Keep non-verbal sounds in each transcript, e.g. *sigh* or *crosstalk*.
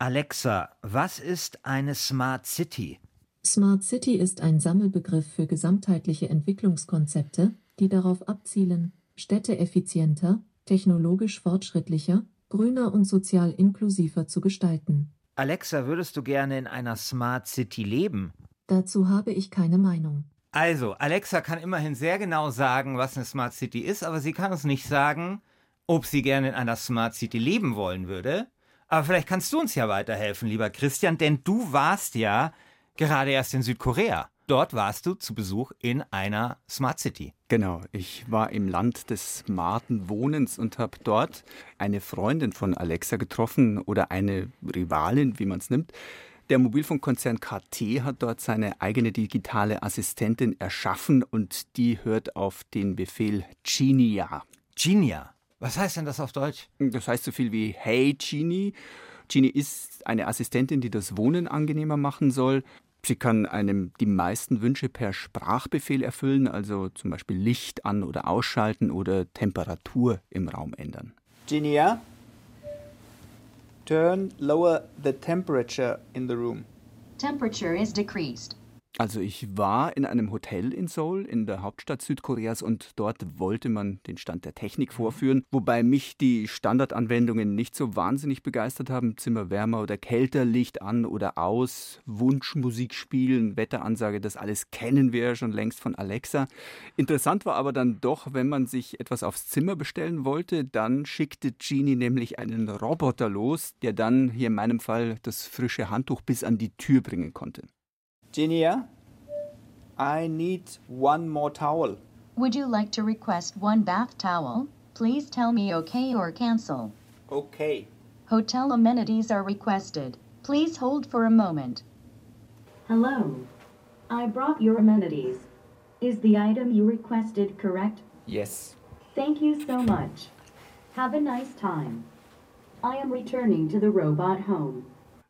Alexa, was ist eine Smart City? Smart City ist ein Sammelbegriff für gesamtheitliche Entwicklungskonzepte, die darauf abzielen, Städte effizienter, technologisch fortschrittlicher, grüner und sozial inklusiver zu gestalten. Alexa, würdest du gerne in einer Smart City leben? Dazu habe ich keine Meinung. Also, Alexa kann immerhin sehr genau sagen, was eine Smart City ist, aber sie kann uns nicht sagen, ob sie gerne in einer Smart City leben wollen würde. Aber vielleicht kannst du uns ja weiterhelfen, lieber Christian, denn du warst ja gerade erst in Südkorea. Dort warst du zu Besuch in einer Smart City. Genau, ich war im Land des smarten Wohnens und habe dort eine Freundin von Alexa getroffen oder eine Rivalin, wie man es nimmt. Der Mobilfunkkonzern KT hat dort seine eigene digitale Assistentin erschaffen und die hört auf den Befehl Genia. Genia. Was heißt denn das auf Deutsch? Das heißt so viel wie Hey Genie. Genie ist eine Assistentin, die das Wohnen angenehmer machen soll. Sie kann einem die meisten Wünsche per Sprachbefehl erfüllen, also zum Beispiel Licht an- oder ausschalten oder Temperatur im Raum ändern. Genia, turn lower the temperature in the room. Temperature is decreased. Also ich war in einem Hotel in Seoul, in der Hauptstadt Südkoreas, und dort wollte man den Stand der Technik vorführen, wobei mich die Standardanwendungen nicht so wahnsinnig begeistert haben. Zimmer wärmer oder kälter, Licht an oder aus, Wunschmusik spielen, Wetteransage, das alles kennen wir ja schon längst von Alexa. Interessant war aber dann doch, wenn man sich etwas aufs Zimmer bestellen wollte, dann schickte Genie nämlich einen Roboter los, der dann hier in meinem Fall das frische Handtuch bis an die Tür bringen konnte. Genia, I need one more towel. Would you like to request one bath towel? Please tell me okay or cancel. Okay. Hotel amenities are requested. Please hold for a moment. Hello. I brought your amenities. Is the item you requested correct? Yes. Thank you so much. Have a nice time. I am returning to the robot home.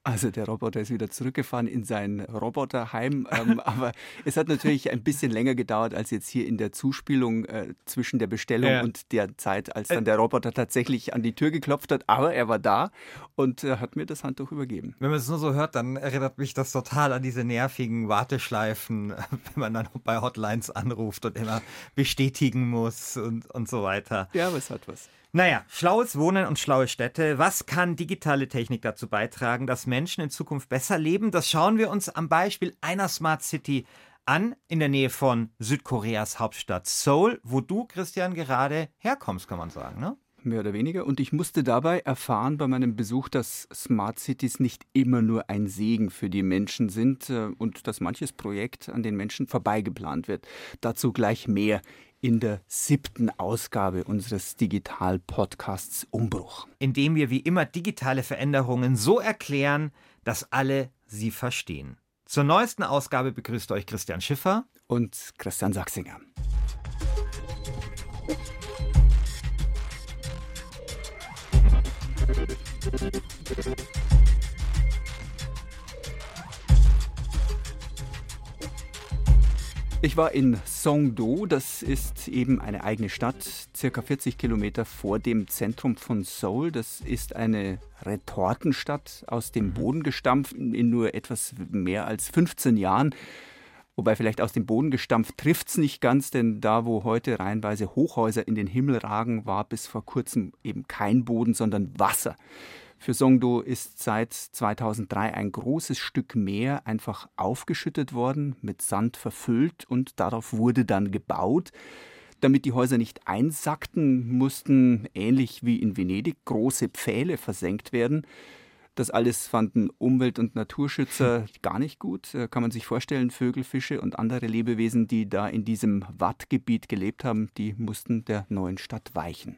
Also der Roboter ist wieder zurückgefahren in sein Roboterheim, ähm, *laughs* aber es hat natürlich ein bisschen länger gedauert als jetzt hier in der Zuspielung äh, zwischen der Bestellung Ja. und der Zeit, als dann der Roboter tatsächlich an die Tür geklopft hat. Aber er war da und äh, hat mir das Handtuch übergeben. Wenn man es nur so hört, dann erinnert mich das total an diese nervigen Warteschleifen, *laughs* wenn man dann bei Hotlines anruft und immer bestätigen muss und, und so weiter. Ja, aber es hat was. Naja, schlaues Wohnen und schlaue Städte. Was kann digitale Technik dazu beitragen, dass Menschen in Zukunft besser leben? Das schauen wir uns am Beispiel einer Smart City an, in der Nähe von Südkoreas Hauptstadt Seoul, wo du, Christian, gerade herkommst, kann man sagen, ne? Mehr oder weniger. Und ich musste dabei erfahren bei meinem Besuch, dass Smart Cities nicht immer nur ein Segen für die Menschen sind äh, und dass manches Projekt an den Menschen vorbeigeplant wird. Dazu gleich mehr in der siebten Ausgabe unseres Digital-Podcasts Umbruch. Indem wir wie immer digitale Veränderungen so erklären, dass alle sie verstehen. Zur neuesten Ausgabe begrüßt euch Christian Schiffer. Und Christian Sachsinger. Ich war in Songdo, das ist eben eine eigene Stadt, circa 40 Kilometer vor dem Zentrum von Seoul. Das ist eine Retortenstadt aus dem Boden gestampft in nur etwas mehr als 15 Jahren. Wobei vielleicht aus dem Boden gestampft trifft's nicht ganz, denn da, wo heute reihenweise Hochhäuser in den Himmel ragen, war bis vor kurzem eben kein Boden, sondern Wasser. Für Songdo ist seit 2003 ein großes Stück Meer einfach aufgeschüttet worden, mit Sand verfüllt und darauf wurde dann gebaut. Damit die Häuser nicht einsackten, mussten, ähnlich wie in Venedig, große Pfähle versenkt werden. Das alles fanden Umwelt- und Naturschützer *laughs* gar nicht gut. Äh, Kann man sich vorstellen, Vögel, Fische und andere Lebewesen, die da in diesem Wattgebiet gelebt haben, die mussten der neuen Stadt weichen.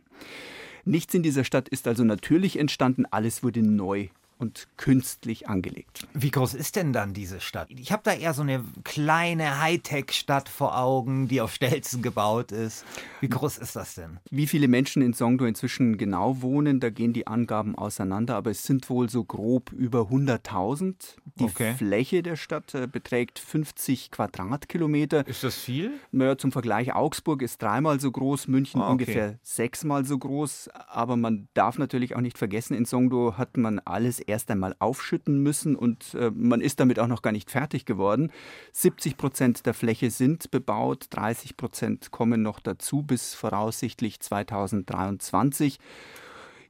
Nichts in dieser Stadt ist also natürlich entstanden, alles wurde neu und künstlich angelegt. Wie groß ist denn dann diese Stadt? Ich habe da eher so eine kleine Hightech-Stadt vor Augen, die auf Stelzen gebaut ist. Wie groß ist das denn? Wie viele Menschen in Songdo inzwischen genau wohnen, da gehen die Angaben auseinander, aber es sind wohl so grob über 100.000. Die Okay. Fläche der Stadt äh, beträgt 50 Quadratkilometer. Ist das viel? Naja, zum Vergleich, Augsburg ist dreimal so groß, München Ah, okay. ungefähr sechsmal so groß. Aber man darf natürlich auch nicht vergessen, in Songdo hat man alles erst einmal aufschütten müssen und äh, man ist damit auch noch gar nicht fertig geworden. 70 Prozent der Fläche sind bebaut, 30 Prozent kommen noch dazu bis voraussichtlich 2023.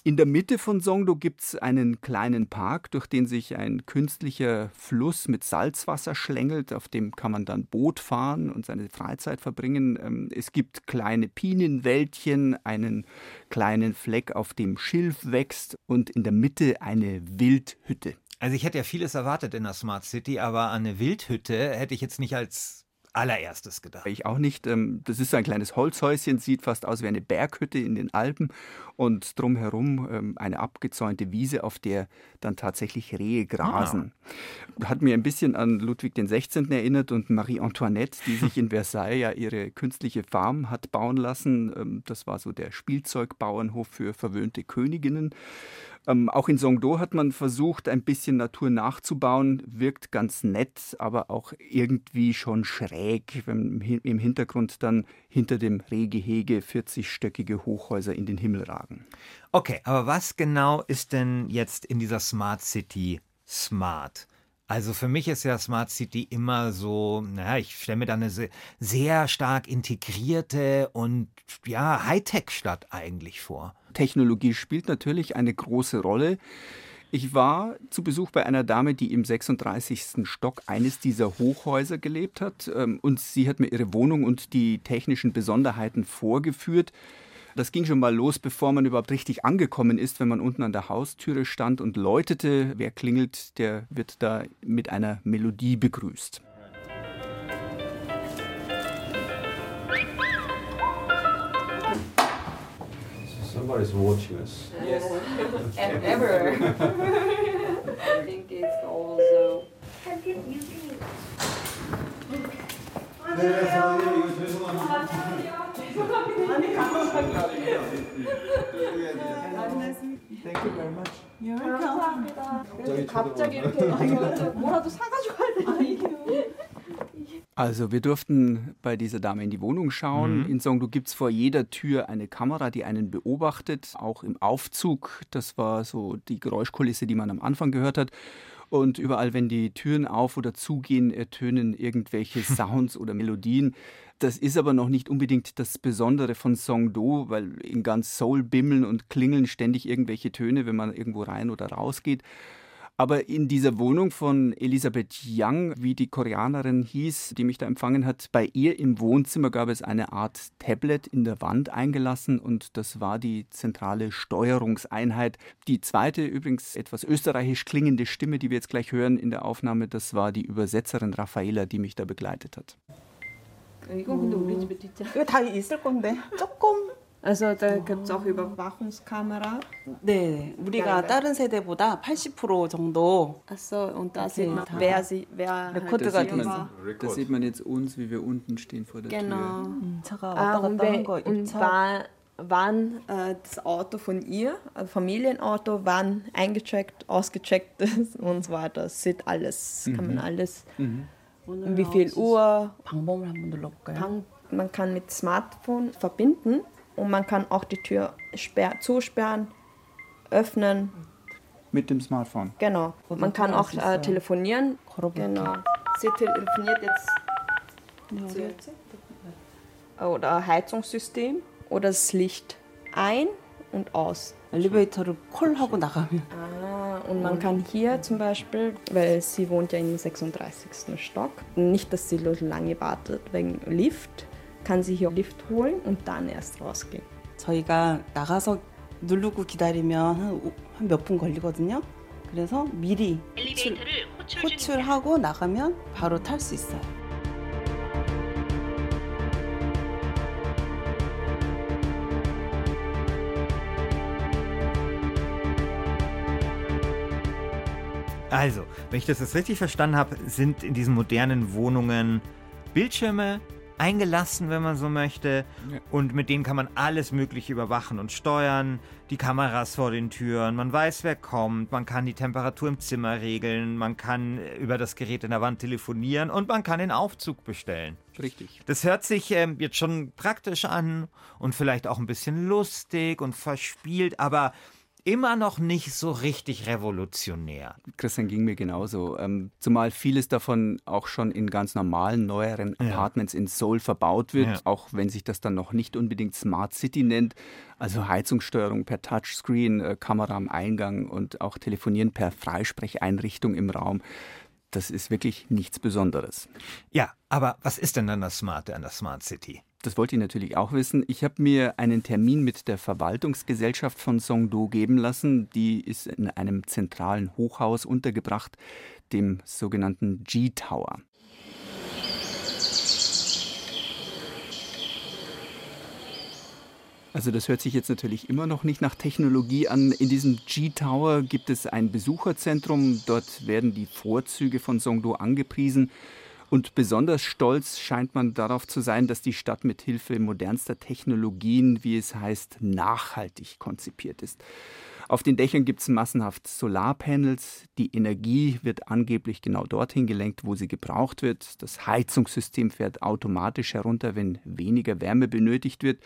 In der Mitte von Songdo gibt es einen kleinen Park, durch den sich ein künstlicher Fluss mit Salzwasser schlängelt. Auf dem kann man dann Boot fahren und seine Freizeit verbringen. Ähm, es gibt kleine Pinienwäldchen, einen kleinen Fleck, auf dem Schilf wächst und in der Mitte eine Wildhütte. Also ich hätte ja vieles erwartet in der Smart City, aber eine Wildhütte hätte ich jetzt nicht als allererstes gedacht. Ich auch nicht. Ähm, das ist so ein kleines Holzhäuschen, sieht fast aus wie eine Berghütte in den Alpen und drumherum ähm, eine abgezäunte Wiese, auf der dann tatsächlich Rehe grasen. Ah. Hat mir ein bisschen an Ludwig XVI. erinnert und Marie Antoinette, die sich in *laughs* Versailles ja ihre künstliche Farm hat bauen lassen. Ähm, das war so der Spielzeugbauernhof für verwöhnte Königinnen. Ähm, auch in Songdo hat man versucht, ein bisschen Natur nachzubauen. Wirkt ganz nett, aber auch irgendwie schon schräg, wenn im Hintergrund dann hinter dem Rehgehege 40-stöckige Hochhäuser in den Himmel ragen. Okay, aber was genau ist denn jetzt in dieser Smart City smart? Also für mich ist ja Smart City immer so, naja, ich stelle mir da eine sehr stark integrierte und ja, Hightech-Stadt eigentlich vor. Technologie spielt natürlich eine große Rolle. Ich war zu Besuch bei einer Dame, die im 36. Stock eines dieser Hochhäuser gelebt hat. Ähm, und sie hat mir ihre Wohnung und die technischen Besonderheiten vorgeführt. Das ging schon mal los, bevor man überhaupt richtig angekommen ist, wenn man unten an der Haustüre stand und läutete. Wer klingelt, der wird da mit einer Melodie begrüßt. God is watching us. Yes. and ever. I think it's also. 네, 선생님 이거 죄송합니다. 아니 감사합니다. Thank you very much. 감사합니다. 그래서 갑자기 이렇게 뭐라도 사가지고 Also wir durften bei dieser Dame in die Wohnung schauen. Mhm. In Songdo gibt es vor jeder Tür eine Kamera, die einen beobachtet, auch im Aufzug. Das war so die Geräuschkulisse, die man am Anfang gehört hat. Und überall, wenn die Türen auf oder zugehen, ertönen irgendwelche *laughs* Sounds oder Melodien. Das ist aber noch nicht unbedingt das Besondere von Songdo, weil in ganz Seoul bimmeln und klingeln ständig irgendwelche Töne, wenn man irgendwo rein oder raus geht. Aber in dieser Wohnung von Elisabeth Young, wie die Koreanerin hieß, die mich da empfangen hat, bei ihr im Wohnzimmer gab es eine Art Tablet in der Wand eingelassen und das war die zentrale Steuerungseinheit. Die zweite, übrigens etwas österreichisch klingende Stimme, die wir jetzt gleich hören in der Aufnahme, das war die Übersetzerin Raffaela, die mich da begleitet hat. 이건 근데 우리 집에 뒷자. 이거 다 있을 건데 조금 Also da gibt es auch Überwachungskamera. 네, 우리가 다른 세대보다 80% 정도. Achso, und da sieht man, wer, sie, wer 레코드가 halt 돼 있어. Da sieht man jetzt uns, wie wir unten stehen vor der Genau. Tür. 음, 차가 Ah, 왔다 und 갔다 wer, 한 거, und 입차. war, wann äh, das Auto von ihr, also Familienauto, wann eingecheckt, ausgecheckt ist *laughs* und so weiter. Das sieht alles, kann man alles. 오늘 wie viel Uhr, 방범을 한번 눌러볼까요? Pang- man kann mit Smartphone verbinden und man kann auch die Tür sperr zusperren, öffnen. Mit dem Smartphone. Genau. Man kann auch äh, telefonieren. 걸어볼게요. Genau. Sie telefoniert jetzt oder Heizungssystem oder das Licht ein und aus. 엘리베이터를 콜하고 나가면 Ah, und man kann hier zum Beispiel, weil sie wohnt ja im 36. Stock, nicht, dass sie so lange wartet wegen Lift, kann sie hier Lift holen und dann erst rausgehen. 저희가 나가서 누르고 기다리면 한 몇 분 걸리거든요. 그래서 미리 호출, 호출하고 나가면 바로 탈 수 있어요. Also, wenn ich das jetzt richtig verstanden habe, sind in diesen modernen Wohnungen Bildschirme eingelassen, wenn man so möchte. Ja. Und mit denen kann man alles Mögliche überwachen und steuern. Die Kameras vor den Türen, man weiß, wer kommt, man kann die Temperatur im Zimmer regeln, man kann über das Gerät in der Wand telefonieren und man kann den Aufzug bestellen. Richtig. Das hört sich ähm, jetzt schon praktisch an und vielleicht auch ein bisschen lustig und verspielt, aber immer noch nicht so richtig revolutionär. Christian ging mir genauso. Ähm, zumal vieles davon auch schon in ganz normalen, neueren Ja. Apartments in Seoul verbaut wird, Ja. auch wenn sich das dann noch nicht unbedingt Smart City nennt. Also Heizungssteuerung per Touchscreen, äh, Kamera am Eingang und auch Telefonieren per Freisprecheinrichtung im Raum. Das ist wirklich nichts Besonderes. Ja, aber was ist denn dann das Smarte an der Smart City? Das wollte ich natürlich auch wissen. Ich habe mir einen Termin mit der Verwaltungsgesellschaft von Songdo geben lassen. Die ist in einem zentralen Hochhaus untergebracht, dem sogenannten G-Tower. Also das hört sich jetzt natürlich immer noch nicht nach Technologie an. In diesem G-Tower gibt es ein Besucherzentrum. Dort werden die Vorzüge von Songdo angepriesen. Und besonders stolz scheint man darauf zu sein, dass die Stadt mit Hilfe modernster Technologien, wie es heißt, nachhaltig konzipiert ist. Auf den Dächern gibt es massenhaft Solarpanels. Die Energie wird angeblich genau dorthin gelenkt, wo sie gebraucht wird. Das Heizungssystem fährt automatisch herunter, wenn weniger Wärme benötigt wird.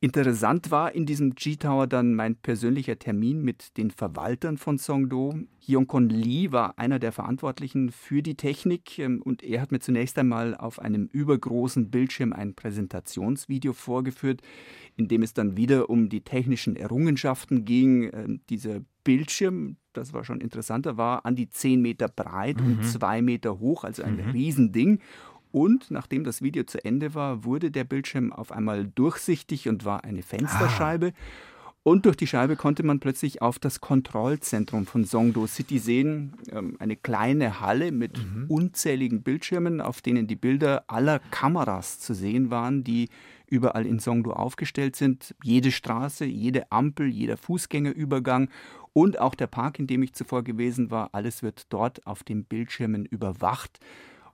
Interessant war in diesem G-Tower dann mein persönlicher Termin mit den Verwaltern von Songdo. Hyung-Kon Lee war einer der Verantwortlichen für die Technik ähm, und er hat mir zunächst einmal auf einem übergroßen Bildschirm ein Präsentationsvideo vorgeführt, in dem es dann wieder um die technischen Errungenschaften ging. Ähm, Dieser Bildschirm, das war schon interessanter, war an die 10 Meter breit und Mhm. 2 Meter hoch, also ein Mhm. Riesending. Und nachdem das Video zu Ende war, wurde der Bildschirm auf einmal durchsichtig und war eine Fensterscheibe. Und durch die Scheibe konnte man plötzlich auf das Kontrollzentrum von Songdo City sehen. Ähm, Eine kleine Halle mit unzähligen Bildschirmen, auf denen die Bilder aller Kameras zu sehen waren, die überall in Songdo aufgestellt sind. Jede Straße, jede Ampel, jeder Fußgängerübergang und auch der Park, in dem ich zuvor gewesen war, alles wird dort auf den Bildschirmen überwacht.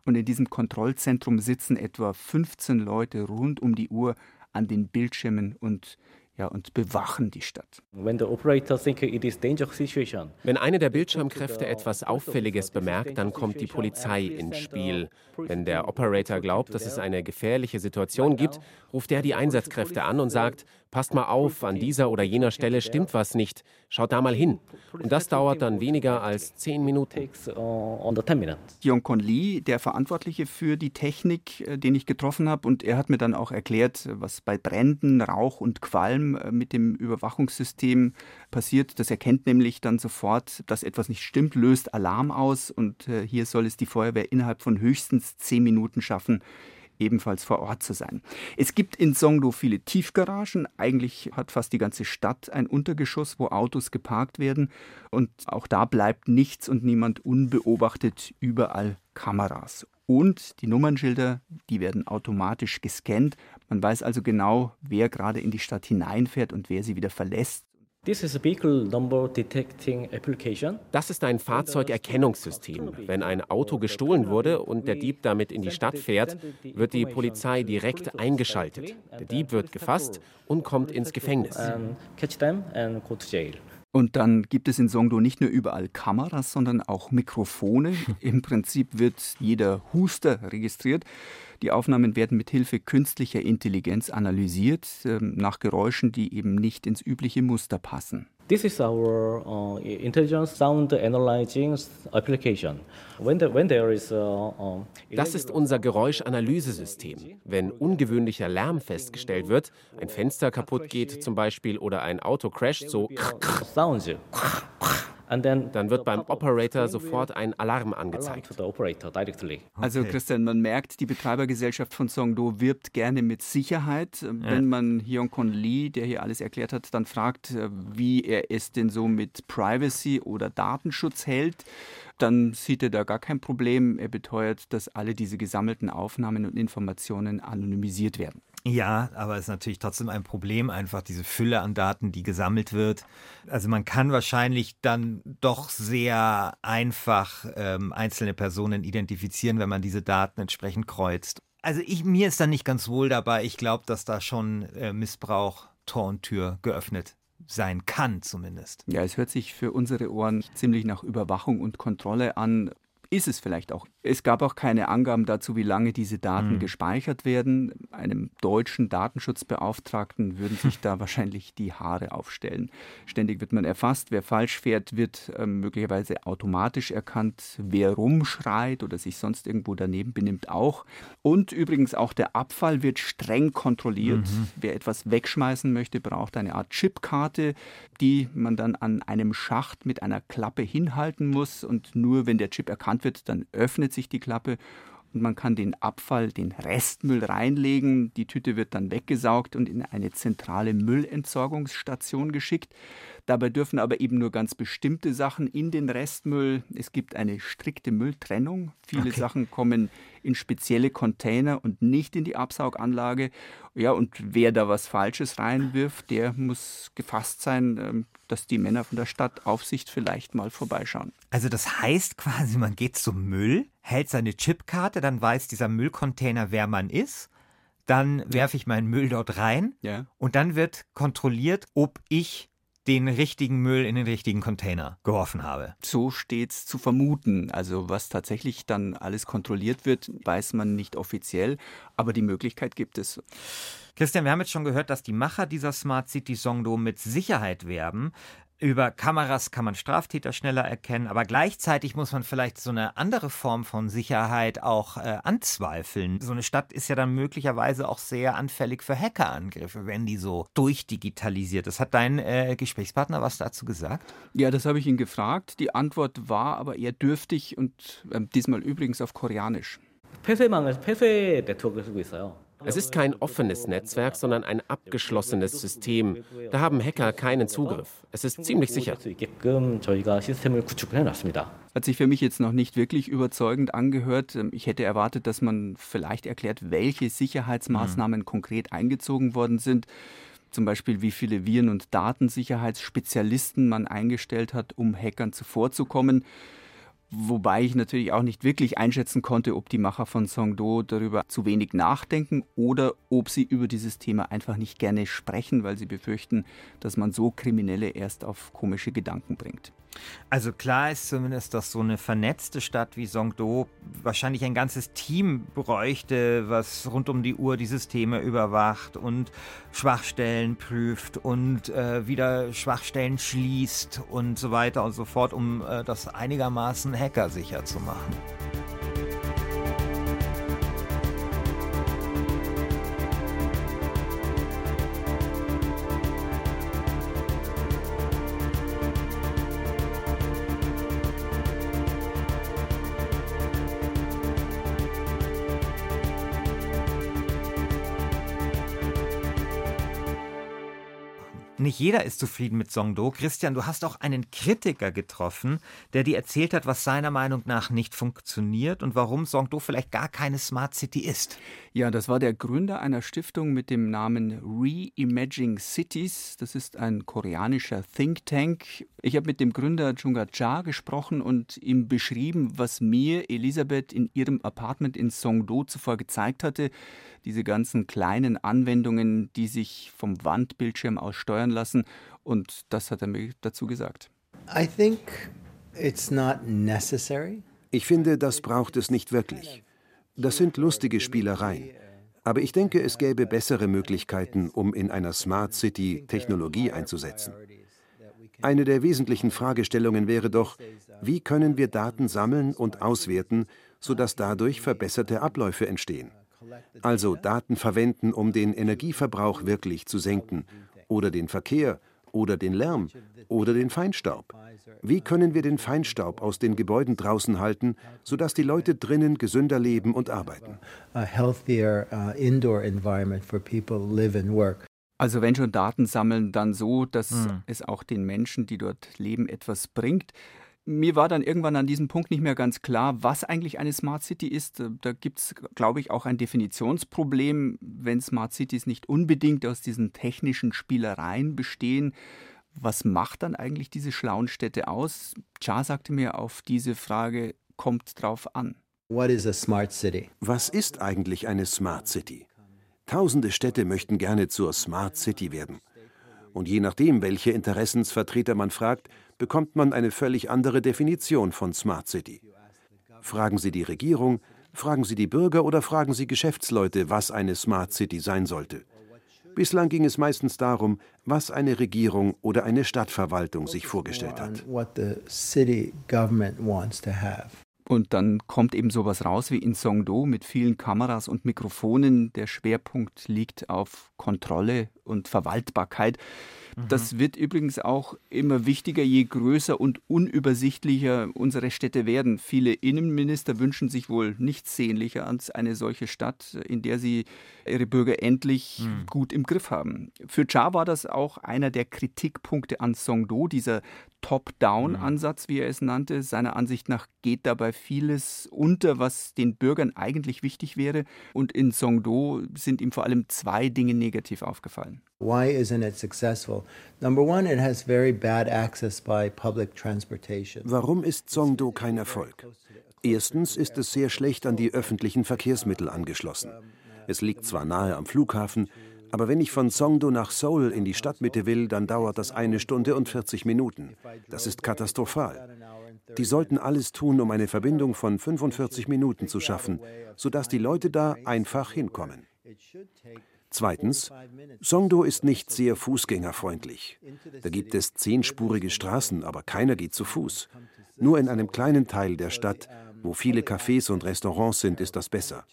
Und in diesem Kontrollzentrum sitzen etwa 15 Leute rund um die Uhr an den Bildschirmen und, ja, und bewachen die Stadt. When the operator think it is dangerous situation, Wenn eine der Bildschirmkräfte etwas Auffälliges bemerkt, dann kommt die Polizei ins Spiel. Wenn der Operator glaubt, dass es eine gefährliche Situation gibt, ruft er die Einsatzkräfte an und sagt, passt mal auf, an dieser oder jener Stelle stimmt was nicht, schaut da mal hin. Und das dauert dann weniger als zehn Minuten. on the 10 minutes. Hyung-Kon Lee, der Verantwortliche für die Technik, äh, den ich getroffen habe, und er hat mir dann auch erklärt, was bei Bränden, Rauch und Qualm äh, mit dem Überwachungssystem passiert. Das erkennt nämlich dann sofort, dass etwas nicht stimmt, löst Alarm aus und äh, hier soll es die Feuerwehr innerhalb von höchstens zehn Minuten schaffen, ebenfalls vor Ort zu sein. Es gibt in Songdo viele Tiefgaragen. Eigentlich hat fast die ganze Stadt ein Untergeschoss, wo Autos geparkt werden. Und auch da bleibt nichts und niemand unbeobachtet. Überall Kameras. Und die Nummernschilder, die werden automatisch gescannt. Man weiß also genau, wer gerade in die Stadt hineinfährt und wer sie wieder verlässt. This is a vehicle number detecting application. Das ist ein Fahrzeugerkennungssystem. Wenn ein Auto gestohlen wurde und der Dieb damit in die Stadt fährt, wird die Polizei direkt eingeschaltet. Der Dieb wird gefasst und kommt ins Gefängnis. And catch them and go to jail. Und dann gibt es in Songdo nicht nur überall Kameras, sondern auch Mikrofone. *laughs* Im Prinzip wird jeder Huster registriert. Die Aufnahmen werden mit Hilfe künstlicher Intelligenz analysiert, ähm, nach Geräuschen, die eben nicht ins übliche Muster passen. This is our uh, intelligence sound analyzing application. When, the, when there is uh, um, Das ist unser Geräuschanalysesystem. Wenn ungewöhnlicher Lärm festgestellt wird, ein Fenster kaputt geht zum Beispiel oder ein Auto crasht, so sounds, and then dann wird beim Operator sofort ein Alarm angezeigt. Also Christian, man merkt, die Betreibergesellschaft von Songdo wirbt gerne mit Sicherheit. Wenn man Hyung-Kon Lee, der hier alles erklärt hat, dann fragt, äh, wie er es denn so mit Privacy oder Datenschutz hält, dann sieht er da gar kein Problem. Er beteuert, dass alle diese gesammelten Aufnahmen und Informationen anonymisiert werden. Ja, aber es ist natürlich trotzdem ein Problem, einfach diese Fülle an Daten, die gesammelt wird. Also man kann wahrscheinlich dann doch sehr einfach ähm, einzelne Personen identifizieren, wenn man diese Daten entsprechend kreuzt. Also ich, mir ist da nicht ganz wohl dabei. Ich glaube, dass da schon äh, Missbrauch Tor und Tür geöffnet sein kann, zumindest. Ja, es hört sich für unsere Ohren ziemlich nach Überwachung und Kontrolle an. Ist es vielleicht auch. Es gab auch keine Angaben dazu, wie lange diese Daten Mhm. gespeichert werden. Einem deutschen Datenschutzbeauftragten würden sich da *laughs* wahrscheinlich die Haare aufstellen. Ständig wird man erfasst. Wer falsch fährt, wird ähm, möglicherweise automatisch erkannt. Wer rumschreit oder sich sonst irgendwo daneben benimmt, auch. Und übrigens auch der Abfall wird streng kontrolliert. Mhm. Wer etwas wegschmeißen möchte, braucht eine Art Chipkarte, die man dann an einem Schacht mit einer Klappe hinhalten muss. Und nur wenn der Chip erkannt wird, dann öffnet sich die Klappe und man kann den Abfall, den Restmüll reinlegen. Die Tüte wird dann weggesaugt und in eine zentrale Müllentsorgungsstation geschickt. Dabei dürfen aber eben nur ganz bestimmte Sachen in den Restmüll. Es gibt eine strikte Mülltrennung. Viele Okay. Sachen kommen in spezielle Container und nicht in die Absauganlage. Ja, und wer da was Falsches reinwirft, der muss gefasst sein, ähm, dass die Männer von der Stadtaufsicht vielleicht mal vorbeischauen. Also das heißt quasi, man geht zum Müll, hält seine Chipkarte, dann weiß dieser Müllcontainer, wer man ist. Dann werfe ich meinen Müll dort rein Ja. und dann wird kontrolliert, ob ich den richtigen Müll in den richtigen Container geworfen habe. So steht's zu vermuten. Also was tatsächlich dann alles kontrolliert wird, weiß man nicht offiziell, aber die Möglichkeit gibt es. Christian, wir haben jetzt schon gehört, dass die Macher dieser Smart City Songdo mit Sicherheit werben. Über Kameras kann man Straftäter schneller erkennen, aber gleichzeitig muss man vielleicht so eine andere Form von Sicherheit auch äh, anzweifeln. So eine Stadt ist ja dann möglicherweise auch sehr anfällig für Hackerangriffe, wenn die so durchdigitalisiert ist. Hat dein äh, Gesprächspartner was dazu gesagt? Ja, das habe ich ihn gefragt. Die Antwort war aber eher dürftig und ähm, diesmal übrigens auf Koreanisch. 폐쇄망을 폐쇄 네트워크를 쓰고 있어요. Es ist kein offenes Netzwerk, sondern ein abgeschlossenes System. Da haben Hacker keinen Zugriff. Es ist ziemlich sicher. Hat sich für mich jetzt noch nicht wirklich überzeugend angehört. Ähm, ich hätte erwartet, dass man vielleicht erklärt, welche Sicherheitsmaßnahmen mhm. konkret eingezogen worden sind zum Beispiel wie viele Viren- und Datensicherheitsspezialisten man eingestellt hat, um Hackern zuvorzukommen. Wobei ich natürlich auch nicht wirklich einschätzen konnte, ob die Macher von Songdo darüber zu wenig nachdenken oder ob sie über dieses Thema einfach nicht gerne sprechen, weil sie befürchten, dass man so Kriminelle erst auf komische Gedanken bringt. Also klar ist zumindest, dass so eine vernetzte Stadt wie Songdo wahrscheinlich ein ganzes Team bräuchte, was rund um die Uhr die Systeme überwacht und Schwachstellen prüft und äh, wieder Schwachstellen schließt und so weiter und so fort, um äh, das einigermaßen hackersicher zu machen. Nicht jeder ist zufrieden mit Songdo. Christian, du hast auch einen Kritiker getroffen, der dir erzählt hat, was seiner Meinung nach nicht funktioniert und warum Songdo vielleicht gar keine Smart City ist. Ja, das war der Gründer einer Stiftung mit dem Namen Reimaging Cities. Das ist ein koreanischer Think Tank. Ich habe mit dem Gründer Chunga Cha gesprochen und ihm beschrieben, was mir Elisabeth in ihrem Apartment in Songdo zuvor gezeigt hatte. Diese ganzen kleinen Anwendungen, die sich vom Wandbildschirm aus steuern lassen. Und das hat er mir dazu gesagt. I think it's not necessary. Ich finde, das braucht es nicht wirklich. Das sind lustige Spielereien. Aber ich denke, es gäbe bessere Möglichkeiten, um in einer Smart City Technologie einzusetzen. Eine der wesentlichen Fragestellungen wäre doch, wie können wir Daten sammeln und auswerten, sodass dadurch verbesserte Abläufe entstehen? Also Daten verwenden, um den Energieverbrauch wirklich zu senken oder den Verkehr oder den Lärm oder den Feinstaub. Wie können wir den Feinstaub aus den Gebäuden draußen halten, sodass die Leute drinnen gesünder leben und arbeiten? Uh. Also wenn schon Daten sammeln, dann so, dass Hm. es auch den Menschen, die dort leben, etwas bringt. Mir war dann irgendwann an diesem Punkt nicht mehr ganz klar, was eigentlich eine Smart City ist. Da gibt es, glaube ich, auch ein Definitionsproblem, wenn Smart Cities nicht unbedingt aus diesen technischen Spielereien bestehen. Was macht dann eigentlich diese schlauen Städte aus? Cha sagte mir auf diese Frage, kommt drauf an. What is a smart city? Was ist eigentlich eine Smart City? Tausende Städte möchten gerne zur Smart City werden. Und je nachdem, welche Interessensvertreter man fragt, bekommt man eine völlig andere Definition von Smart City. Fragen Sie die Regierung, fragen Sie die Bürger oder fragen Sie Geschäftsleute, was eine Smart City sein sollte. Bislang ging es meistens darum, was eine Regierung oder eine Stadtverwaltung sich vorgestellt hat. Und dann kommt eben sowas raus wie in Songdo mit vielen Kameras und Mikrofonen. Der Schwerpunkt liegt auf Kontrolle und Verwaltbarkeit. Das mhm. wird übrigens auch immer wichtiger, je größer und unübersichtlicher unsere Städte werden. Viele Innenminister wünschen sich wohl nichts sehnlicher als eine solche Stadt, in der sie ihre Bürger endlich mhm. gut im Griff haben. Für Cha war das auch einer der Kritikpunkte an Songdo, dieser Top-Down-Ansatz, wie er es nannte. Seiner Ansicht nach geht dabei vieles unter, was den Bürgern eigentlich wichtig wäre. Und in Songdo sind ihm vor allem zwei Dinge negativ aufgefallen. Why isn't it successful? Number one, it has very bad access by public transportation. Warum ist Songdo kein Erfolg? Erstens ist es sehr schlecht an die öffentlichen Verkehrsmittel angeschlossen. Es liegt zwar nahe am Flughafen, aber wenn ich von Songdo nach Seoul in die Stadtmitte will, dann dauert das eine Stunde und 40 Minuten. Das ist katastrophal. Die sollten alles tun, um eine Verbindung von 45 Minuten zu schaffen, sodass die Leute da einfach hinkommen. Zweitens, Songdo ist nicht sehr fußgängerfreundlich. Da gibt es zehnspurige Straßen, aber keiner geht zu Fuß. Nur in einem kleinen Teil der Stadt, wo viele Cafés und Restaurants sind, ist das besser.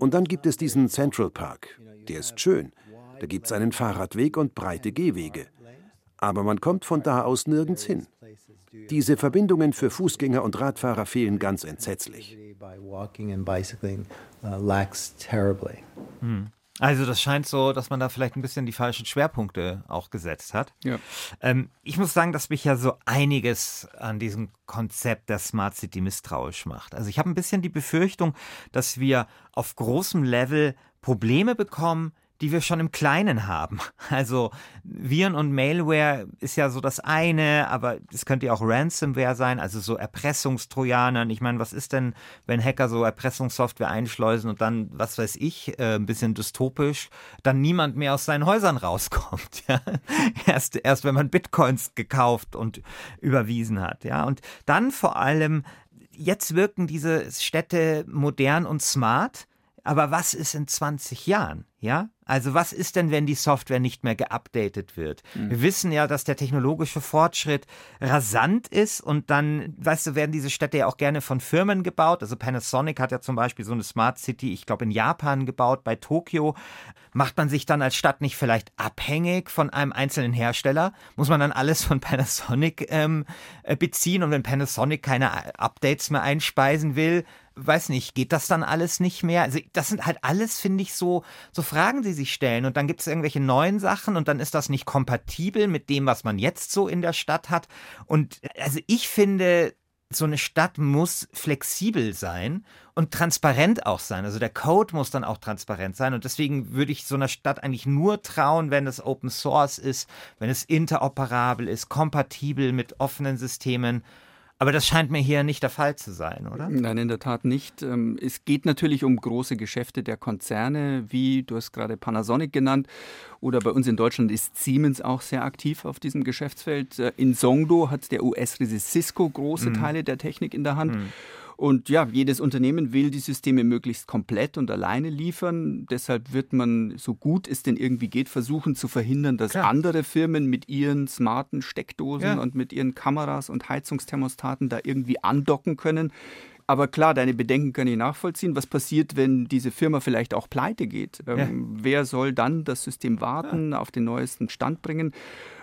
Und dann gibt es diesen Central Park. Der ist schön. Da gibt es einen Fahrradweg und breite Gehwege. Aber man kommt von da aus nirgends hin. Diese Verbindungen für Fußgänger und Radfahrer fehlen ganz entsetzlich. Hm. Also das scheint so, dass man da vielleicht ein bisschen die falschen Schwerpunkte auch gesetzt hat. Ja. Ähm, ich muss sagen, dass mich ja so einiges an diesem Konzept der Smart City misstrauisch macht. Also ich habe ein bisschen die Befürchtung, dass wir auf großem Level Probleme bekommen, die wir schon im Kleinen haben. Also Viren und Malware ist ja so das eine, aber es könnte ja auch Ransomware sein, also so Erpressungstrojaner. Ich meine, was ist denn, wenn Hacker so Erpressungssoftware einschleusen und dann, was weiß ich, äh, ein bisschen dystopisch, dann niemand mehr aus seinen Häusern rauskommt. *laughs* Ja? Erst, erst wenn man Bitcoins gekauft und überwiesen hat. Ja, und dann vor allem, jetzt wirken diese Städte modern und smart. Aber was ist in 20 Jahren? Ja, also was ist denn, wenn die Software nicht mehr geupdatet wird? Mhm. Wir wissen ja, dass der technologische Fortschritt rasant ist und dann, weißt du, werden diese Städte ja auch gerne von Firmen gebaut. Also Panasonic hat ja zum Beispiel so eine Smart City, ich glaube in Japan gebaut, bei Tokio. Macht man sich dann als Stadt nicht vielleicht abhängig von einem einzelnen Hersteller? Muss man dann alles von Panasonic ähm, äh, beziehen und wenn Panasonic keine Updates mehr einspeisen will, weiß nicht, geht das dann alles nicht mehr? Also das sind halt alles, finde ich, so, so Fragen, die sich stellen. Und dann gibt es irgendwelche neuen Sachen und dann ist das nicht kompatibel mit dem, was man jetzt so in der Stadt hat. Und also ich finde, so eine Stadt muss flexibel sein und transparent auch sein. Also der Code muss dann auch transparent sein. Und deswegen würde ich so einer Stadt eigentlich nur trauen, wenn es Open Source ist, wenn es interoperabel ist, kompatibel mit offenen Systemen aber das scheint mir hier nicht der Fall zu sein, oder? Nein, in der Tat nicht. Ähm, es geht natürlich um große Geschäfte der Konzerne, wie du hast gerade Panasonic genannt. Oder bei uns in Deutschland ist Siemens auch sehr aktiv auf diesem Geschäftsfeld. Äh, in Songdo hat der US-Riese Cisco große mhm. Teile der Technik in der Hand. Mhm. Und ja, jedes Unternehmen will die Systeme möglichst komplett und alleine liefern. Deshalb wird man, so gut es denn irgendwie geht, versuchen zu verhindern, dass Klar. andere Firmen mit ihren smarten Steckdosen ja. und mit ihren Kameras und Heizungsthermostaten da irgendwie andocken können. Aber klar, deine Bedenken kann ich nachvollziehen. Was passiert, wenn diese Firma vielleicht auch pleite geht? Ähm, ja. Wer soll dann das System warten, ja. auf den neuesten Stand bringen?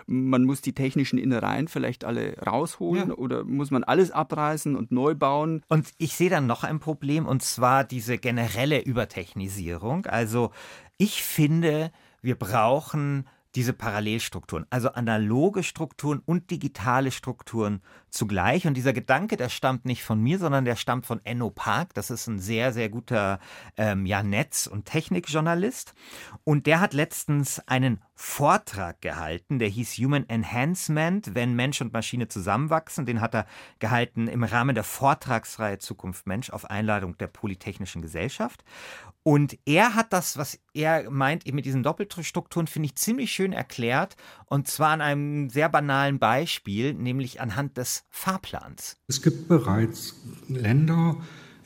Man muss die technischen Innereien vielleicht alle rausholen ja. oder muss man alles abreißen und neu bauen? Und ich sehe dann noch ein Problem und zwar diese generelle Übertechnisierung. Also ich finde, wir brauchen diese Parallelstrukturen, also analoge Strukturen und digitale Strukturen zugleich. Und dieser Gedanke, der stammt nicht von mir, sondern der stammt von Enno Park. Das ist ein sehr, sehr guter ähm, ja, Netz- und Technikjournalist. Und der hat letztens einen Vortrag gehalten, der hieß Human Enhancement, wenn Mensch und Maschine zusammenwachsen. Den hat er gehalten im Rahmen der Vortragsreihe Zukunft Mensch auf Einladung der Polytechnischen Gesellschaft. Und er hat das, was er meint, mit diesen Doppelstrukturen, finde ich ziemlich schön erklärt. Und zwar an einem sehr banalen Beispiel, nämlich anhand des Fahrplans. Es gibt bereits Länder,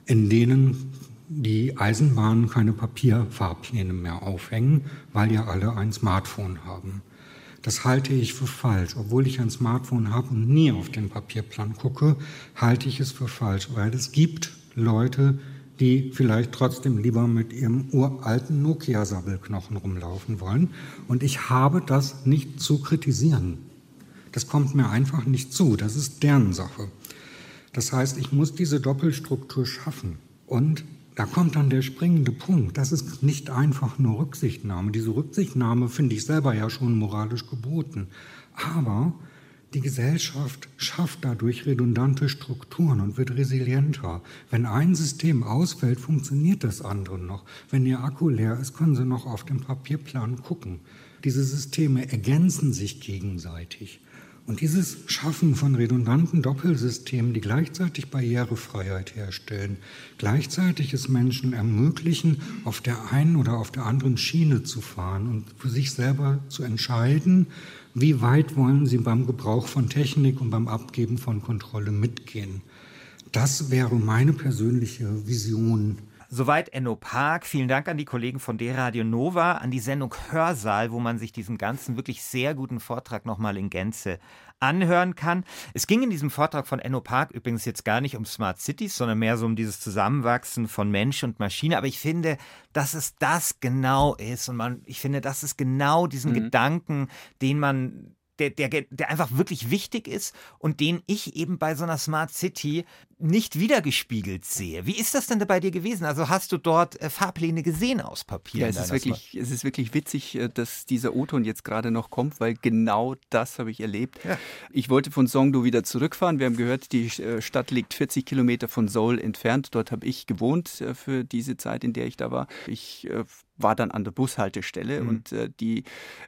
in denen die Eisenbahnen keine Papierfahrpläne mehr aufhängen, weil ja alle ein Smartphone haben. Das halte ich für falsch. Obwohl ich ein Smartphone habe und nie auf den Papierplan gucke, halte ich es für falsch, weil es gibt Leute, die vielleicht trotzdem lieber mit ihrem uralten Nokia-Sabbelknochen rumlaufen wollen. Und ich habe das nicht zu kritisieren. Das kommt mir einfach nicht zu. Das ist deren Sache. Das heißt, ich muss diese Doppelstruktur schaffen. Und da kommt dann der springende Punkt. Das ist nicht einfach nur Rücksichtnahme. Diese Rücksichtnahme finde ich selber ja schon moralisch geboten. Aber die Gesellschaft schafft dadurch redundante Strukturen und wird resilienter. Wenn ein System ausfällt, funktioniert das andere noch. Wenn Ihr Akku leer ist, können Sie noch auf dem Papierplan gucken. Diese Systeme ergänzen sich gegenseitig. Und dieses Schaffen von redundanten Doppelsystemen, die gleichzeitig Barrierefreiheit herstellen, gleichzeitig es Menschen ermöglichen, auf der einen oder auf der anderen Schiene zu fahren und für sich selber zu entscheiden, wie weit wollen sie beim Gebrauch von Technik und beim Abgeben von Kontrolle mitgehen. Das wäre meine persönliche Vision Soweit Enno Park. Vielen Dank an die Kollegen von D-Radio Nova, an die Sendung Hörsaal, wo man sich diesen ganzen wirklich sehr guten Vortrag nochmal in Gänze anhören kann. Es ging in diesem Vortrag von Enno Park übrigens jetzt gar nicht um Smart Cities, sondern mehr so um dieses Zusammenwachsen von Mensch und Maschine. Aber ich finde, dass es das genau ist. Und man, ich finde, das ist genau diesen mhm. Gedanken, den man der, der, der einfach wirklich wichtig ist und den ich eben bei so einer Smart City nicht wiedergespiegelt sehe. Wie ist das denn bei dir gewesen? Also hast du dort äh, Fahrpläne gesehen aus Papier? Ja, es ist, wirklich, es ist wirklich witzig, äh, dass dieser O-Ton jetzt gerade noch kommt, weil genau das habe ich erlebt. Ja. Ich wollte von Songdo wieder zurückfahren. Wir haben gehört, die äh, Stadt liegt 40 Kilometer von Seoul entfernt. Dort habe ich gewohnt für diese Zeit, in der ich da war. Ich war dann an der Bushaltestelle mhm. und äh, die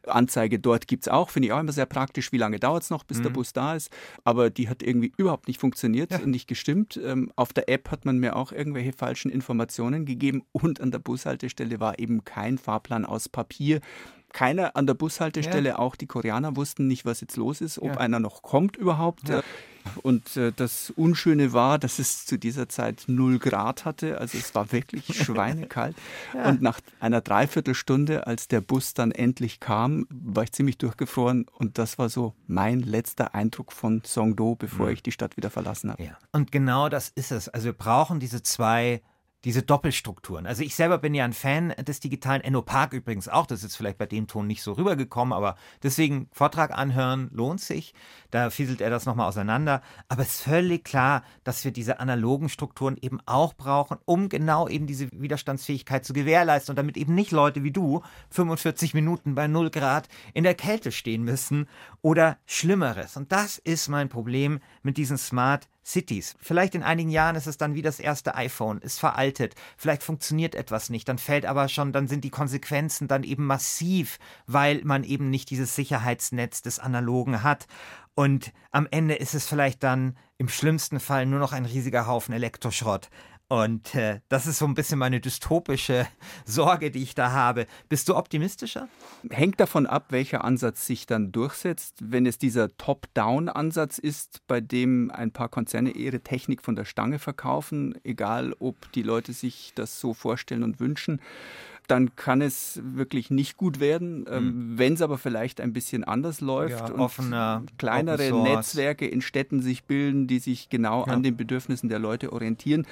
Anzeige dort gibt es auch. Finde ich auch immer sehr praktisch. Wie lange dauert es noch, bis mhm. der Bus da ist? Aber die hat irgendwie überhaupt nicht funktioniert ja. und nicht gestimmt stimmt. Ähm, auf der App hat man mir auch irgendwelche falschen Informationen gegeben und an der Bushaltestelle war eben kein Fahrplan aus Papier. Keiner an der Bushaltestelle, ja. auch die Koreaner wussten nicht, was jetzt los ist, ob ja. einer noch kommt überhaupt. Ja. Und äh, das Unschöne war, dass es zu dieser Zeit 0 Grad hatte. Also es war wirklich *laughs* schweinekalt. ja. Und nach einer Dreiviertelstunde, als der Bus dann endlich kam, war ich ziemlich durchgefroren. Und das war so mein letzter Eindruck von Songdo, bevor mhm. ich die Stadt wieder verlassen habe. Ja. Und genau das ist es. Also wir brauchen diese zwei diese Doppelstrukturen. Also ich selber bin ja ein Fan des digitalen Enno Park übrigens auch. Das ist vielleicht bei dem Ton nicht so rübergekommen, aber deswegen Vortrag anhören lohnt sich. Da fieselt er das nochmal auseinander. Aber es ist völlig klar, dass wir diese analogen Strukturen eben auch brauchen, um genau eben diese Widerstandsfähigkeit zu gewährleisten und damit eben nicht Leute wie du 45 Minuten bei 0 Grad in der Kälte stehen müssen oder Schlimmeres. Und das ist mein Problem mit diesen Smart Cities. Vielleicht in einigen Jahren ist es dann wie das erste iPhone, ist veraltet, vielleicht funktioniert etwas nicht, dann fällt aber schon, dann sind die Konsequenzen dann eben massiv, weil man eben nicht dieses Sicherheitsnetz des Analogen hat. Und am Ende ist es vielleicht dann im schlimmsten Fall nur noch ein riesiger Haufen Elektroschrott. Und äh, das ist so ein bisschen meine dystopische *laughs* Sorge, die ich da habe. Bist du optimistischer? Hängt davon ab, welcher Ansatz sich dann durchsetzt. Wenn es dieser Top-Down-Ansatz ist, bei dem ein paar Konzerne ihre Technik von der Stange verkaufen, egal ob die Leute sich das so vorstellen und wünschen, dann kann es wirklich nicht gut werden. Mhm. Wenn es aber vielleicht ein bisschen anders läuft ja, und offener, kleinere Netzwerke in Städten sich bilden, die sich genau ja. an den Bedürfnissen der Leute orientieren,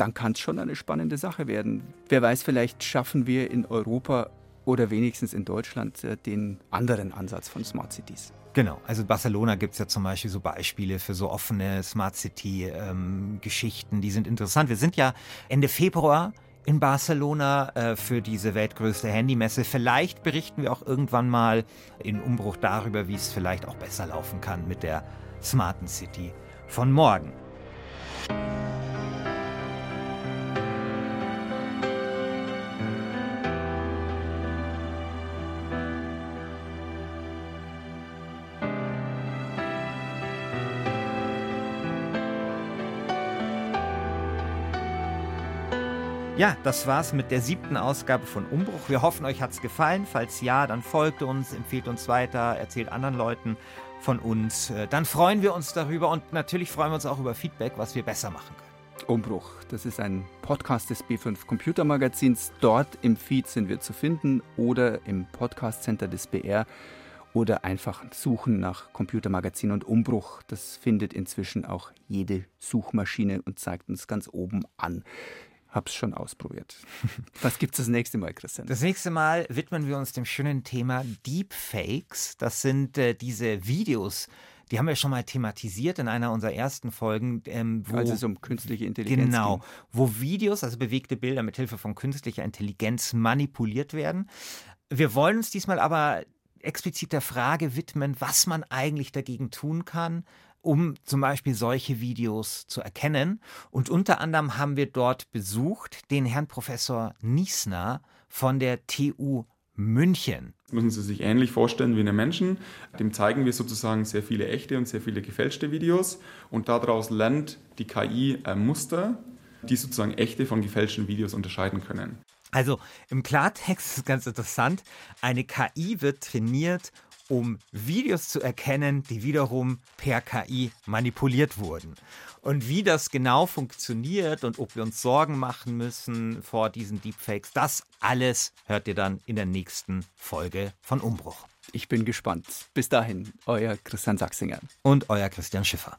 dann kann es schon eine spannende Sache werden. Wer weiß, vielleicht schaffen wir in Europa oder wenigstens in Deutschland äh, den anderen Ansatz von Smart Cities. Genau, also in Barcelona gibt es ja zum Beispiel so Beispiele für so offene Smart City-Geschichten, ähm, die sind interessant. Wir sind ja Ende Februar in Barcelona äh, für diese weltgrößte Handymesse. Vielleicht berichten wir auch irgendwann mal in Umbruch darüber, wie es vielleicht auch besser laufen kann mit der Smarten City von morgen. Ja, das war's mit der siebten Ausgabe von Umbruch. Wir hoffen, euch hat's gefallen. Falls ja, dann folgt uns, empfehlt uns weiter, erzählt anderen Leuten von uns, äh, dann freuen wir uns darüber und natürlich freuen wir uns auch über Feedback, was wir besser machen können. Umbruch, das ist ein Podcast des B5 Computermagazins. Dort im Feed sind wir zu finden oder im Podcast Center des BR oder einfach suchen nach Computermagazin und Umbruch. Das findet inzwischen auch jede Suchmaschine und zeigt uns ganz oben an. Hab's schon ausprobiert. *laughs* Was gibt's das nächste Mal, Christian? Das nächste Mal widmen wir uns dem schönen Thema Deepfakes. Das sind äh, diese Videos, die haben wir schon mal thematisiert in einer unserer ersten Folgen. Ähm, wo, Als es um künstliche Intelligenz Genau, ging. wo Videos, also bewegte Bilder mit Hilfe von künstlicher Intelligenz manipuliert werden. Wir wollen uns diesmal aber explizit der Frage widmen, was man eigentlich dagegen tun kann, um zum Beispiel solche Videos zu erkennen. Und unter anderem haben wir dort besucht den Herrn Professor Niesner von der TU München. Das müssen Sie sich ähnlich vorstellen wie einen Menschen. Dem zeigen wir sozusagen sehr viele echte und sehr viele gefälschte Videos und daraus lernt die KI ein Muster, die sozusagen echte von gefälschten Videos unterscheiden können. Also im Klartext ist es ganz interessant, eine KI wird trainiert, um Videos zu erkennen, die wiederum per KI manipuliert wurden. Und wie das genau funktioniert und ob wir uns Sorgen machen müssen vor diesen Deepfakes, das alles hört ihr dann in der nächsten Folge von Umbruch. Ich bin gespannt. Bis dahin, euer Christian Sachsinger. Und euer Christian Schiffer.